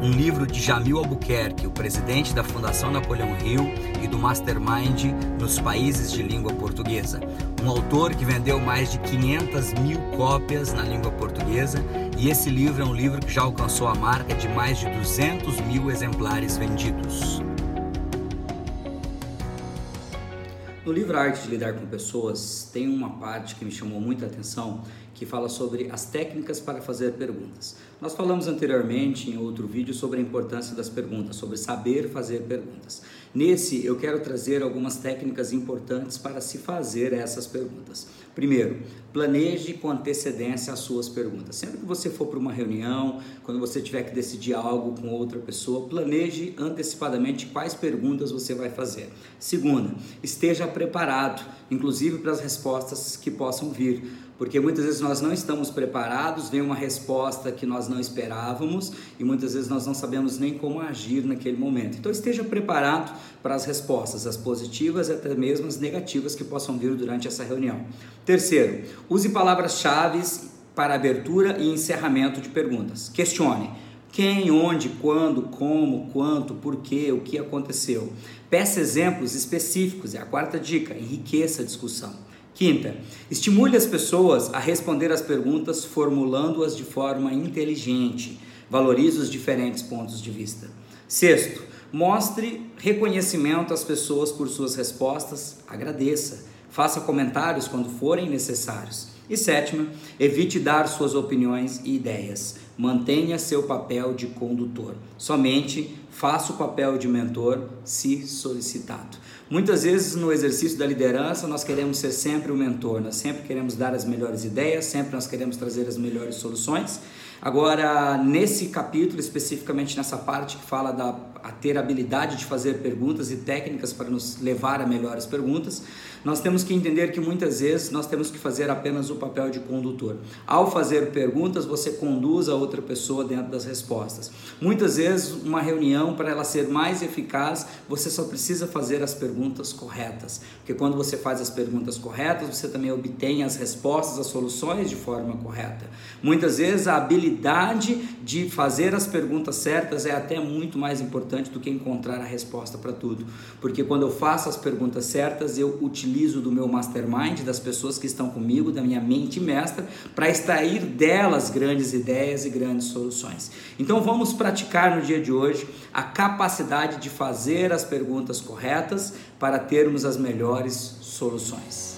Um livro de Jamil Albuquerque, o presidente da Fundação Napoleão Hill e do Mastermind nos países de língua portuguesa. Um autor que vendeu mais de 500 mil cópias na língua portuguesa e esse livro é um livro que já alcançou a marca de mais de 200 mil exemplares vendidos. No livro Arte de Lidar com Pessoas, tem uma parte que me chamou muita atenção que fala sobre as técnicas para fazer perguntas. Nós falamos anteriormente em outro vídeo sobre a importância das perguntas, sobre saber fazer perguntas. Nesse, eu quero trazer algumas técnicas importantes para se fazer essas perguntas. Primeiro, planeje com antecedência as suas perguntas. Sempre que você for para uma reunião, quando você tiver que decidir algo com outra pessoa, planeje antecipadamente quais perguntas você vai fazer. Segunda, esteja preparado, inclusive para as respostas que possam vir porque muitas vezes nós não estamos preparados, vem uma resposta que nós não esperávamos e muitas vezes nós não sabemos nem como agir naquele momento. Então esteja preparado para as respostas, as positivas e até mesmo as negativas que possam vir durante essa reunião. Terceiro, use palavras-chave para abertura e encerramento de perguntas. Questione. Quem, onde, quando, como, quanto, porquê, o que aconteceu. Peça exemplos específicos, é a quarta dica, enriqueça a discussão. Quinta, estimule as pessoas a responder as perguntas formulando-as de forma inteligente. Valorize os diferentes pontos de vista. Sexto, mostre reconhecimento às pessoas por suas respostas, agradeça. Faça comentários quando forem necessários. E sétima, evite dar suas opiniões e ideias. Mantenha seu papel de condutor. Somente faça o papel de mentor se solicitado. Muitas vezes no exercício da liderança nós queremos ser sempre o mentor, nós sempre queremos dar as melhores ideias, sempre nós queremos trazer as melhores soluções. Agora, nesse capítulo, especificamente nessa parte que fala da a ter habilidade de fazer perguntas e técnicas para nos levar a melhores perguntas, nós temos que entender que muitas vezes nós temos que fazer apenas o papel de condutor. Ao fazer perguntas, você conduz a outra pessoa dentro das respostas. Muitas vezes, uma reunião, para ela ser mais eficaz, você só precisa fazer as perguntas corretas. Porque quando você faz as perguntas corretas, você também obtém as respostas, as soluções de forma correta. Muitas vezes, a habilidade de fazer as perguntas certas é até muito mais importante do que encontrar a resposta para tudo. Porque quando eu faço as perguntas certas, eu utilizo utilizo do meu mastermind, das pessoas que estão comigo, da minha mente mestra, para extrair delas grandes ideias e grandes soluções. Então vamos praticar no dia de hoje a capacidade de fazer as perguntas corretas para termos as melhores soluções.